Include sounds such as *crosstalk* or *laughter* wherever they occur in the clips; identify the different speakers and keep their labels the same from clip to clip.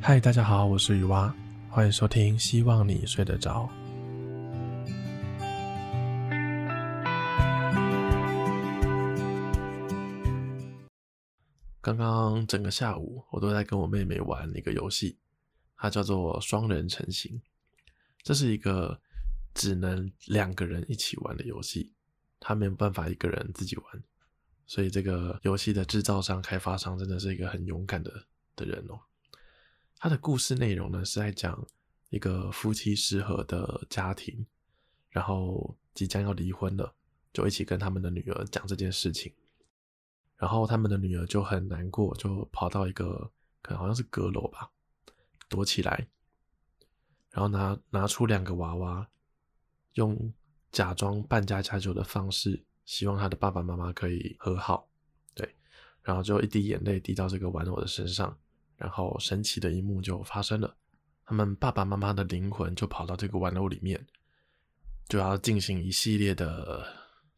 Speaker 1: 嗨，大家好，我是雨蛙，欢迎收听，希望你睡得着。刚刚整个下午，我都在跟我妹妹玩一个游戏，它叫做双人成行。这是一个只能两个人一起玩的游戏，它没有办法一个人自己玩。所以这个游戏的制造商、开发商真的是一个很勇敢的的人哦。他的故事内容呢，是在讲一个夫妻失和的家庭，然后即将要离婚了，就一起跟他们的女儿讲这件事情。然后他们的女儿就很难过，就跑到一个可能好像是阁楼吧，躲起来，然后拿拿出两个娃娃，用假装扮家家酒的方式。希望他的爸爸妈妈可以和好，对，然后就一滴眼泪滴到这个玩偶的身上，然后神奇的一幕就发生了，他们爸爸妈妈的灵魂就跑到这个玩偶里面，就要进行一系列的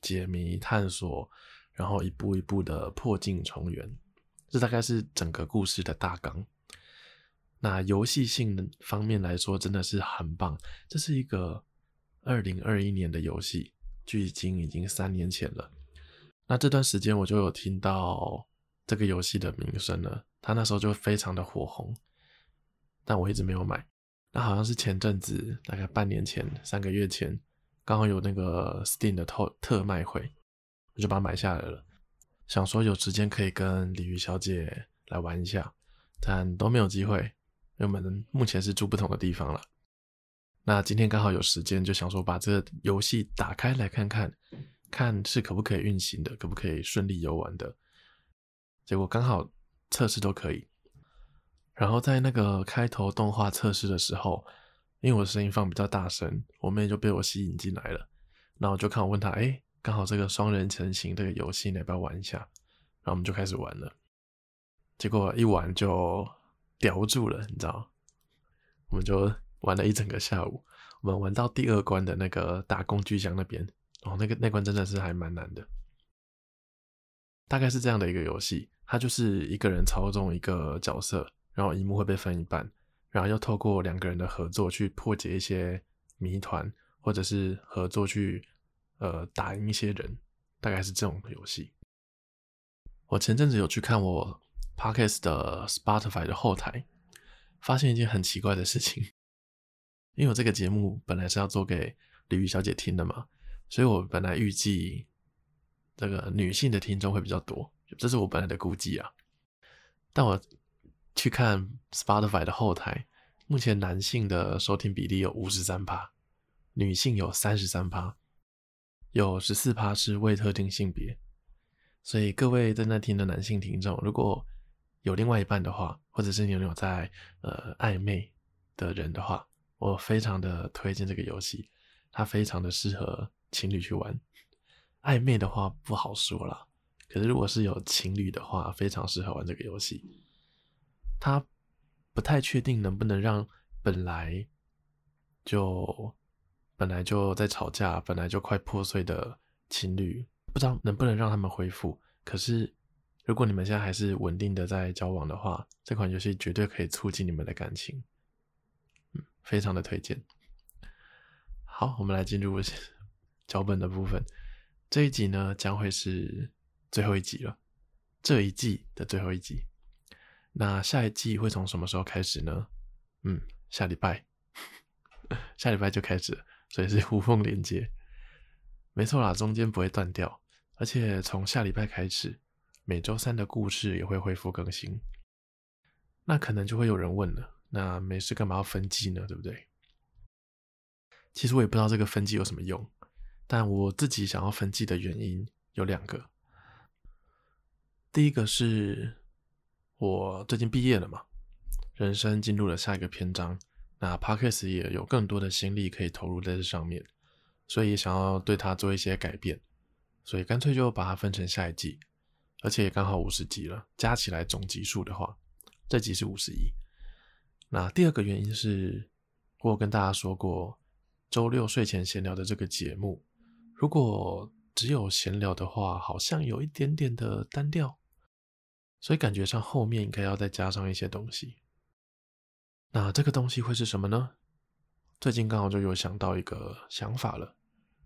Speaker 1: 解谜探索，然后一步一步的破镜重圆，这大概是整个故事的大纲。那游戏性方面来说，真的是很棒，这是一个二零二一年的游戏。距今已经三年前了，那这段时间我就有听到这个游戏的名声了，他那时候就非常的火红，但我一直没有买。那好像是前阵子，大概半年前、三个月前，刚好有那个 Steam 的特特卖会，我就把它买下来了，想说有时间可以跟鲤鱼小姐来玩一下，但都没有机会，因为我们目前是住不同的地方了。那今天刚好有时间，就想说把这个游戏打开来看看，看是可不可以运行的，可不可以顺利游玩的。结果刚好测试都可以。然后在那个开头动画测试的时候，因为我声音放比较大声，我妹就被我吸引进来了。然后我就看我问她，哎，刚好这个双人成行这个游戏，你要不要玩一下？然后我们就开始玩了。结果一玩就叼住了，你知道？我们就。玩了一整个下午，我们玩到第二关的那个大工具箱那边，哦，那个那关真的是还蛮难的。大概是这样的一个游戏，他就是一个人操纵一个角色，然后一幕会被分一半，然后要透过两个人的合作去破解一些谜团，或者是合作去呃打赢一些人，大概是这种游戏。我前阵子有去看我 Podcast 的 Spotify 的后台，发现一件很奇怪的事情。因为我这个节目本来是要做给鲤鱼小姐听的嘛，所以我本来预计这个女性的听众会比较多，这是我本来的估计啊。但我去看 Spotify 的后台，目前男性的收听比例有五十三趴，女性有三十三趴，有十四趴是未特定性别。所以各位正在听的男性听众，如果有另外一半的话，或者是你有在呃暧昧的人的话，我非常的推荐这个游戏，它非常的适合情侣去玩。暧昧的话不好说啦，可是如果是有情侣的话，非常适合玩这个游戏。它不太确定能不能让本来就本来就在吵架、本来就快破碎的情侣，不知道能不能让他们恢复。可是如果你们现在还是稳定的在交往的话，这款游戏绝对可以促进你们的感情。嗯非常的推荐。好，我们来进入 *laughs* 脚本的部分。这一集呢，将会是最后一集了，这一季的最后一集。那下一季会从什么时候开始呢？嗯，下礼拜，*laughs* 下礼拜就开始，所以是无缝连接。没错啦，中间不会断掉，而且从下礼拜开始，每周三的故事也会恢复更新。那可能就会有人问了。那没事干嘛要分季呢？对不对？其实我也不知道这个分季有什么用，但我自己想要分季的原因有两个。第一个是我最近毕业了嘛，人生进入了下一个篇章，那 Parkes 也有更多的心力可以投入在这上面，所以想要对它做一些改变，所以干脆就把它分成下一季，而且也刚好五十集了，加起来总集数的话，这集是五十一。那第二个原因是，我有跟大家说过，周六睡前闲聊的这个节目，如果只有闲聊的话，好像有一点点的单调，所以感觉上后面应该要再加上一些东西。那这个东西会是什么呢？最近刚好就有想到一个想法了，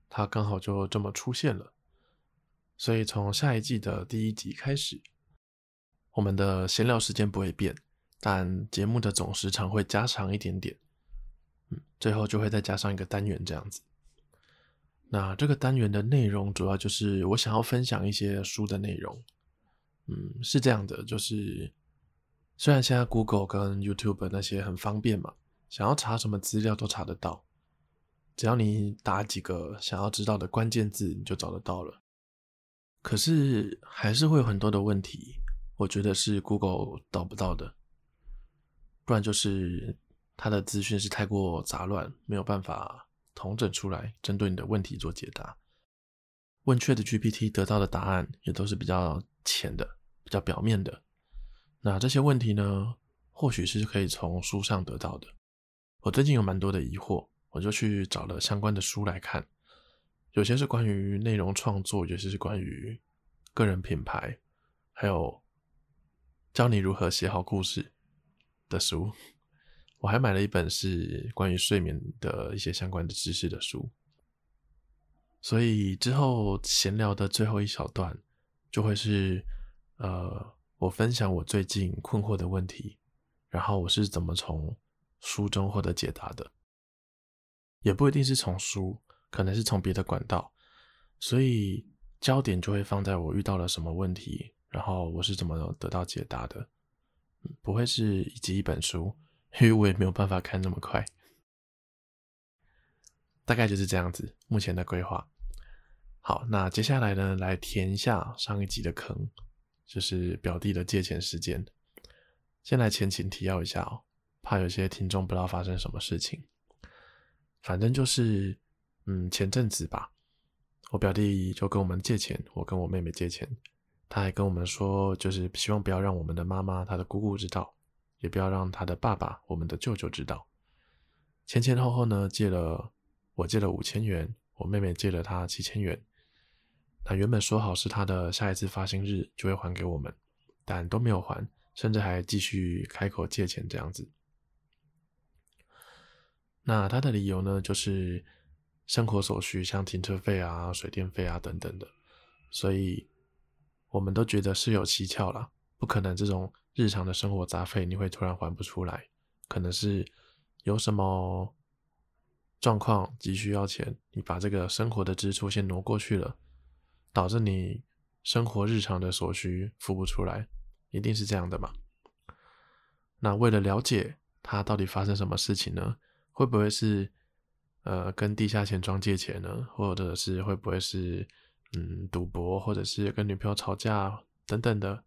Speaker 1: 它刚好就这么出现了。所以从下一季的第一集开始，我们的闲聊时间不会变，但节目的总时长会加长一点点。嗯，最后就会再加上一个单元这样子。那这个单元的内容主要就是我想要分享一些书的内容。嗯，是这样的，就是虽然现在 Google 跟 YouTube 那些很方便嘛，想要查什么资料都查得到，只要你打几个想要知道的关键字，你就找得到了。可是还是会有很多的问题，我觉得是 Google 导不到的，不然就是它的资讯是太过杂乱，没有办法。统整出来，针对你的问题做解答。问 ChatGPT 得到的答案也都是比较浅的、比较表面的。那这些问题呢，或许是可以从书上得到的。我最近有蛮多的疑惑，我就去找了相关的书来看。有些是关于内容创作，有些是关于个人品牌，还有教你如何写好故事的书。我还买了一本是关于睡眠的一些相关的知识的书，所以之后闲聊的最后一小段就会是，呃，我分享我最近困惑的问题，然后我是怎么从书中获得解答的，也不一定是从书，可能是从别的管道，所以焦点就会放在我遇到了什么问题，然后我是怎么得到解答的，不会是一集一本书。因为我也没有办法看那么快，大概就是这样子。目前的规划。好，那接下来呢，来填一下上一集的坑，就是表弟的借钱事件。先来前情提要一下哦，怕有些听众不知道发生什么事情。反正就是，嗯，前阵子吧，我表弟就跟我们借钱，我跟我妹妹借钱，他还跟我们说，就是希望不要让我们的妈妈、他的姑姑知道。也不要让他的爸爸、我们的舅舅知道。前前后后呢，借了我借了五千元，我妹妹借了他七千元。那原本说好是他的下一次发薪日就会还给我们，但都没有还，甚至还继续开口借钱这样子。那他的理由呢，就是生活所需，像停车费啊、水电费啊等等的。所以我们都觉得事有蹊跷啦，不可能这种。日常的生活杂费你会突然还不出来，可能是有什么状况急需要钱，你把这个生活的支出先挪过去了，导致你生活日常的所需付不出来，一定是这样的嘛？那为了了解他到底发生什么事情呢？会不会是呃跟地下钱庄借钱呢？或者是会不会是嗯赌博，或者是跟女朋友吵架等等的？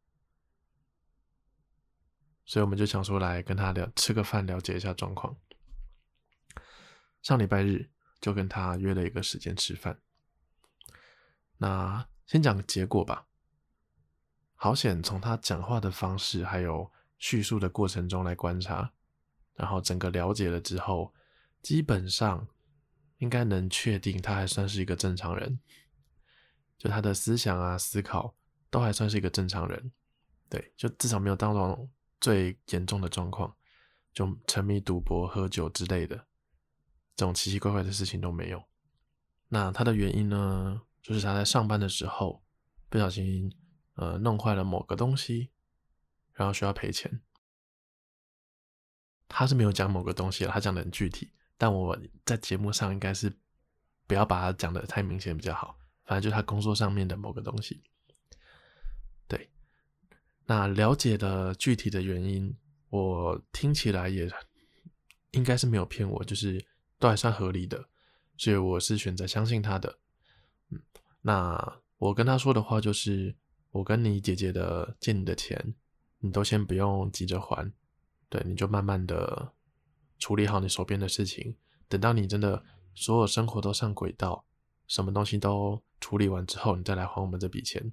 Speaker 1: 所以我们就想说来跟他聊，吃个饭，了解一下状况。上礼拜日就跟他约了一个时间吃饭。那先讲结果吧。好险，从他讲话的方式还有叙述的过程中来观察，然后整个了解了之后，基本上应该能确定他还算是一个正常人。就他的思想啊、思考都还算是一个正常人。对，就至少没有当中。最严重的状况，就沉迷赌博、喝酒之类的，这种奇奇怪怪的事情都没有。那他的原因呢，就是他在上班的时候不小心呃弄坏了某个东西，然后需要赔钱。他是没有讲某个东西了，他讲的很具体，但我在节目上应该是不要把他讲的太明显比较好。反正就是他工作上面的某个东西。对那了解的具体的原因，我听起来也应该是没有骗我，就是都还算合理的，所以我是选择相信他的。嗯，那我跟他说的话就是，我跟你姐姐的借你的钱，你都先不用急着还，对，你就慢慢的处理好你手边的事情，等到你真的所有生活都上轨道，什么东西都处理完之后，你再来还我们这笔钱。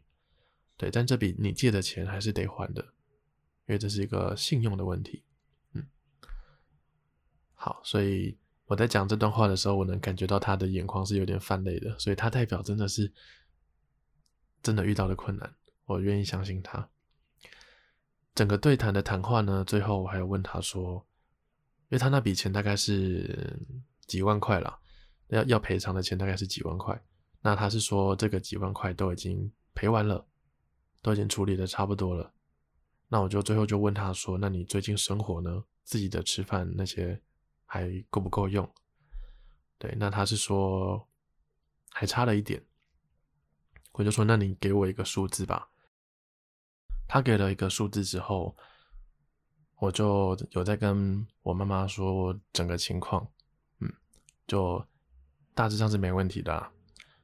Speaker 1: 对，但这笔你借的钱还是得还的，因为这是一个信用的问题。嗯，好，所以我在讲这段话的时候，我能感觉到他的眼眶是有点泛泪的，所以他代表真的是真的遇到了困难，我愿意相信他。整个对谈的谈话呢，最后我还有问他说：“因为他那笔钱大概是几万块啦，要要赔偿的钱大概是几万块。那他是说这个几万块都已经赔完了，都已经处理的差不多了。那我就最后就问他说：“那你最近生活呢？自己的吃饭那些还够不够用？”对，那他是说还差了一点。我就说：“那你给我一个数字吧。”他给了一个数字之后，我就有在跟我妈妈说整个情况，嗯，就大致上是没问题的。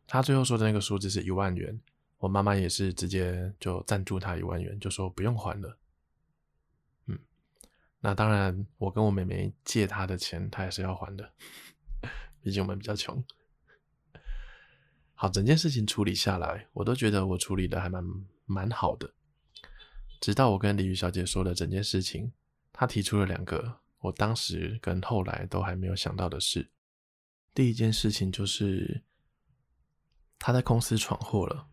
Speaker 1: 他最后说的那个数字是一万元，我妈妈也是直接就赞助他一万元，就说不用还了。那当然，我跟我妹妹借他的钱，他也是要还的，*laughs* 毕竟我们比较穷。好，整件事情处理下来，我都觉得我处理的还蛮蛮好的。直到我跟鲤鱼小姐说了整件事情，她提出了两个我当时跟后来都还没有想到的事。第一件事情就是她在公司闯祸了，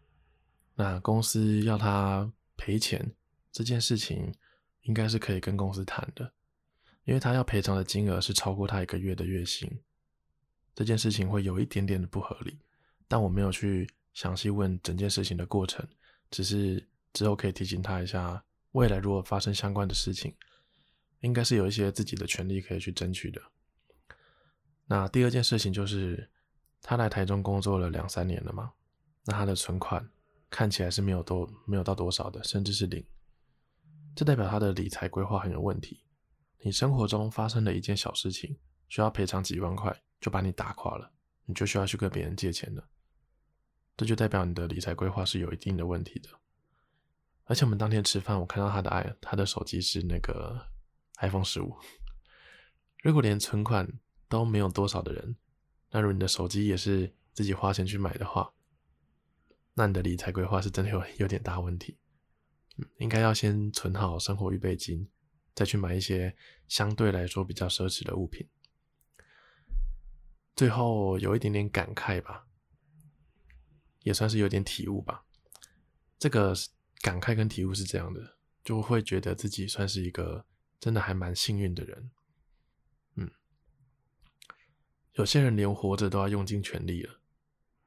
Speaker 1: 那公司要她赔钱，这件事情应该是可以跟公司谈的，因为他要赔偿的金额是超过他一个月的月薪，这件事情会有一点点的不合理，但我没有去详细问整件事情的过程，只是。之后可以提醒他一下，未来如果发生相关的事情，应该是有一些自己的权利可以去争取的。那第二件事情就是，他来台中工作了两三年了嘛，那他的存款看起来是没有多，没有到多少的，甚至是零。这代表他的理财规划很有问题。你生活中发生的一件小事情，需要赔偿几万块，就把你打垮了，你就需要去跟别人借钱了。这就代表你的理财规划是有一定的问题的。而且我们当天吃饭，我看到他的 i 他的手机是那个 iPhone 十五。如果连存款都没有多少的人，那如果你的手机也是自己花钱去买的话，那你的理财规划是真的有有点大问题。应该要先存好生活预备金，再去买一些相对来说比较奢侈的物品。最后有一点点感慨吧，也算是有点体悟吧。这个。感慨跟体悟是这样的，就会觉得自己算是一个真的还蛮幸运的人。嗯，有些人连活着都要用尽全力了，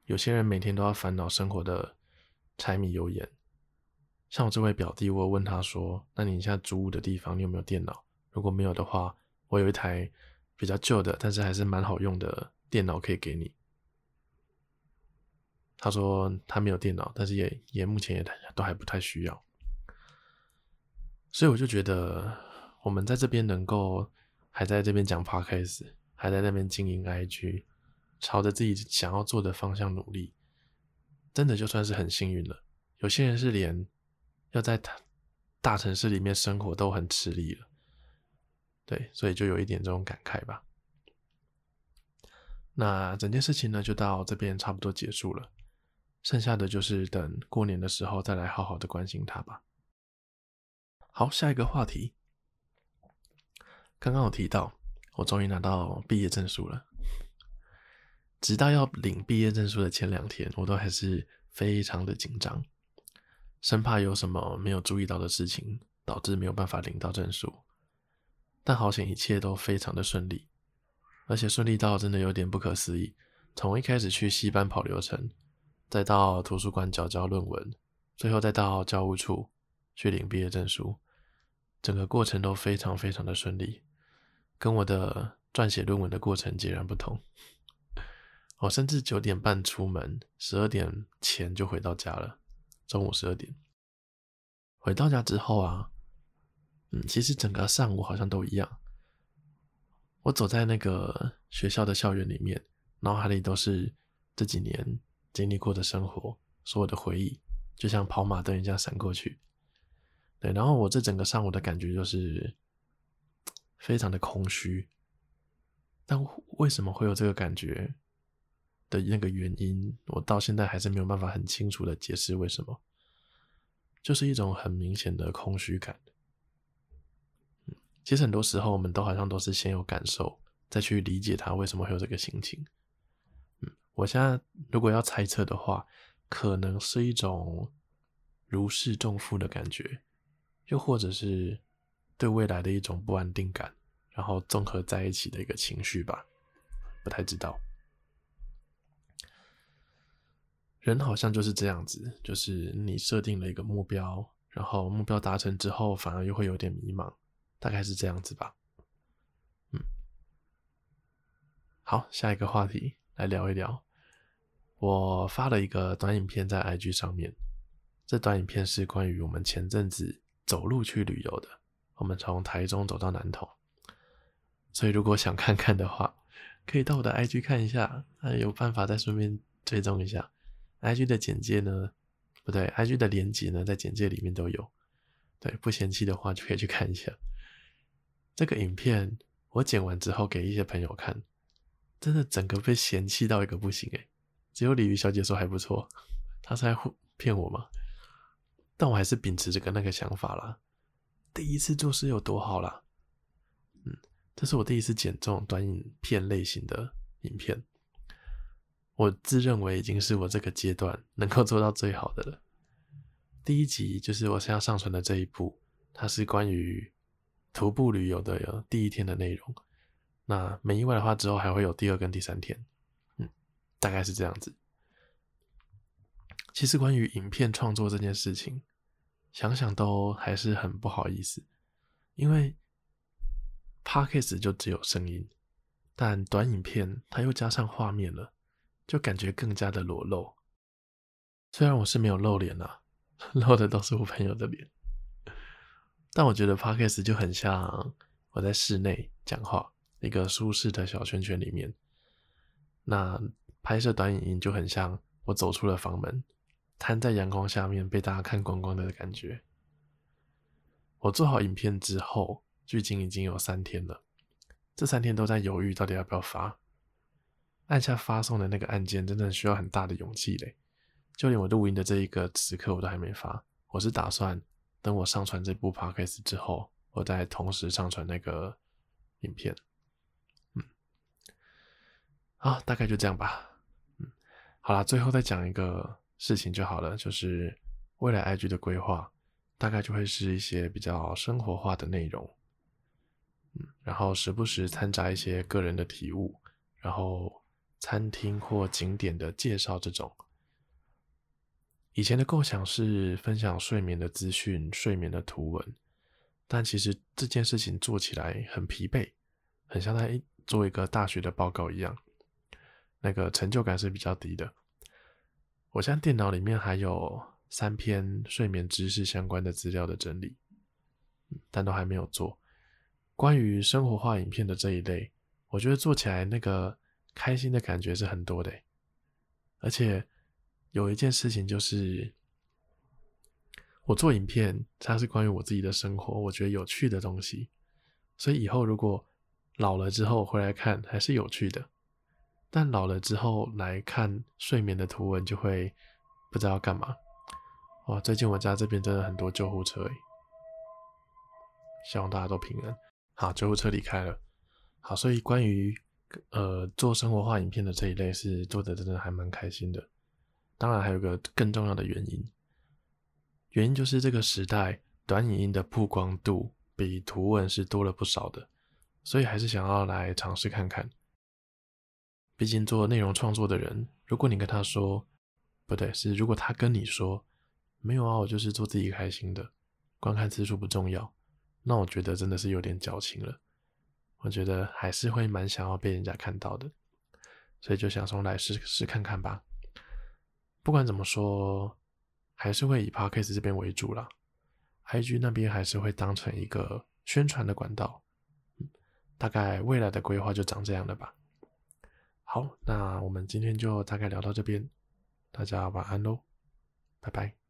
Speaker 1: 有些人每天都要烦恼生活的柴米油盐。像我这位表弟，我问他说：“那你现在租屋的地方，你有没有电脑？如果没有的话，我有一台比较旧的，但是还是蛮好用的电脑可以给你。”他说他没有电脑，但是也也目前也都还不太需要，所以我就觉得我们在这边能够还在这边讲 Podcast，还在那边经营 IG，朝着自己想要做的方向努力，真的就算是很幸运了。有些人是连要在大大城市里面生活都很吃力了，对，所以就有一点这种感慨吧。那整件事情呢，就到这边差不多结束了。剩下的就是等过年的时候再来好好的关心他吧。好，下一个话题。刚刚有提到，我终于拿到毕业证书了。直到要领毕业证书的前两天，我都还是非常的紧张，生怕有什么没有注意到的事情，导致没有办法领到证书。但好险，一切都非常的顺利，而且顺利到真的有点不可思议。从一开始去系办跑流程。再到图书馆缴交论文，最后再到教务处去领毕业证书，整个过程都非常非常的顺利，跟我的撰写论文的过程截然不同。我甚至九点半出门，十二点前就回到家了，中午十二点。回到家之后啊，嗯，其实整个上午好像都一样。我走在那个学校的校园里面，脑海里都是这几年。经历过的生活，所有的回忆，就像跑马灯一样闪过去。对，然后我这整个上午的感觉就是 *tsk* 非常的空虚。但为什么会有这个感觉的那个原因，我到现在还是没有办法很清楚的解释为什么。就是一种很明显的空虚感。其实很多时候我们都好像都是先有感受，再去理解他为什么会有这个心情。嗯我现在如果要猜测的话，可能是一种如释重负的感觉，又或者是对未来的一种不安定感，然后综合在一起的一个情绪吧，不太知道。人好像就是这样子，就是你设定了一个目标，然后目标达成之后，反而又会有点迷茫，大概是这样子吧。嗯，好，下一个话题来聊一聊。我发了一个短影片在 IG 上面，这短影片是关于我们前阵子走路去旅游的。我们从台中走到南投，所以如果想看看的话，可以到我的 IG 看一下。那有办法再顺便追踪一下 IG 的简介呢？不对，IG 的连接呢，在简介里面都有。对，不嫌弃的话就可以去看一下。这个影片我剪完之后给一些朋友看，真的整个被嫌弃到一个不行诶。只有鲤鱼小姐说还不错，她是在骗我吗？但我还是秉持这个那个想法啦。第一次做事有多好啦？嗯，这是我第一次剪这种短影片类型的影片，我自认为已经是我这个阶段能够做到最好的了。第一集就是我现在上传的这一部，它是关于徒步旅游的有第一天的内容。那没意外的话，之后还会有第二跟第三天。嗯大概是这样子。其实关于影片创作这件事情，想想都还是很不好意思，因为 Podcast 就只有声音，但短影片它又加上画面了，就感觉更加的裸露。虽然我是没有露脸啊，*laughs* 露的都是我朋友的脸，但我觉得 Podcast 就很像我在室内讲话，一个舒适的小圈圈里面。那拍摄短影音就很像我走出了房门，摊在阳光下面被大家看光光的感觉。我做好影片之后，距今已经有三天了，这三天都在犹豫到底要不要发。按下发送的那个按键，真的需要很大的勇气嘞。就连我录音的这一个时刻，我都还没发。我是打算等我上传这部 podcast 之后，我再同时上传那个影片。嗯，好，大概就这样吧。嗯好啦，最后再讲一个事情就好了，就是未来 IG 的规划，大概就会是一些比较生活化的内容，嗯，然后时不时掺杂一些个人的体悟，然后餐厅或景点的介绍这种。以前的构想是分享睡眠的资讯、睡眠的图文，但其实这件事情做起来很疲惫，很像在做一个大学的报告一样。那个成就感是比较低的。我现在电脑里面还有三篇睡眠知识相关的资料的整理，但都还没有做。关于生活化影片的这一类，我觉得做起来那个开心的感觉是很多的。而且有一件事情就是，我做影片，它是关于我自己的生活，我觉得有趣的东西，所以以后如果老了之后回来看，还是有趣的。但老了之后来看睡眠的图文，就会不知道干嘛。哇，最近我家这边真的很多救护车诶，希望大家都平安。好，救护车离开了。好，所以关于呃做生活化影片的这一类是做的真的还蛮开心的。当然还有个更重要的原因，原因就是这个时代短影音的曝光度比图文是多了不少的，所以还是想要来尝试看看。毕竟做内容创作的人，如果你跟他说，不对，是如果他跟你说，没有啊，我就是做自己开心的，观看次数不重要，那我觉得真的是有点矫情了。我觉得还是会蛮想要被人家看到的，所以就想说来试试看看吧。不管怎么说，还是会以 Podcast 这边为主啦，IG 那边还是会当成一个宣传的管道。大概未来的规划就长这样了吧。好，那我们今天就大概聊到这边，大家晚安喽，拜拜。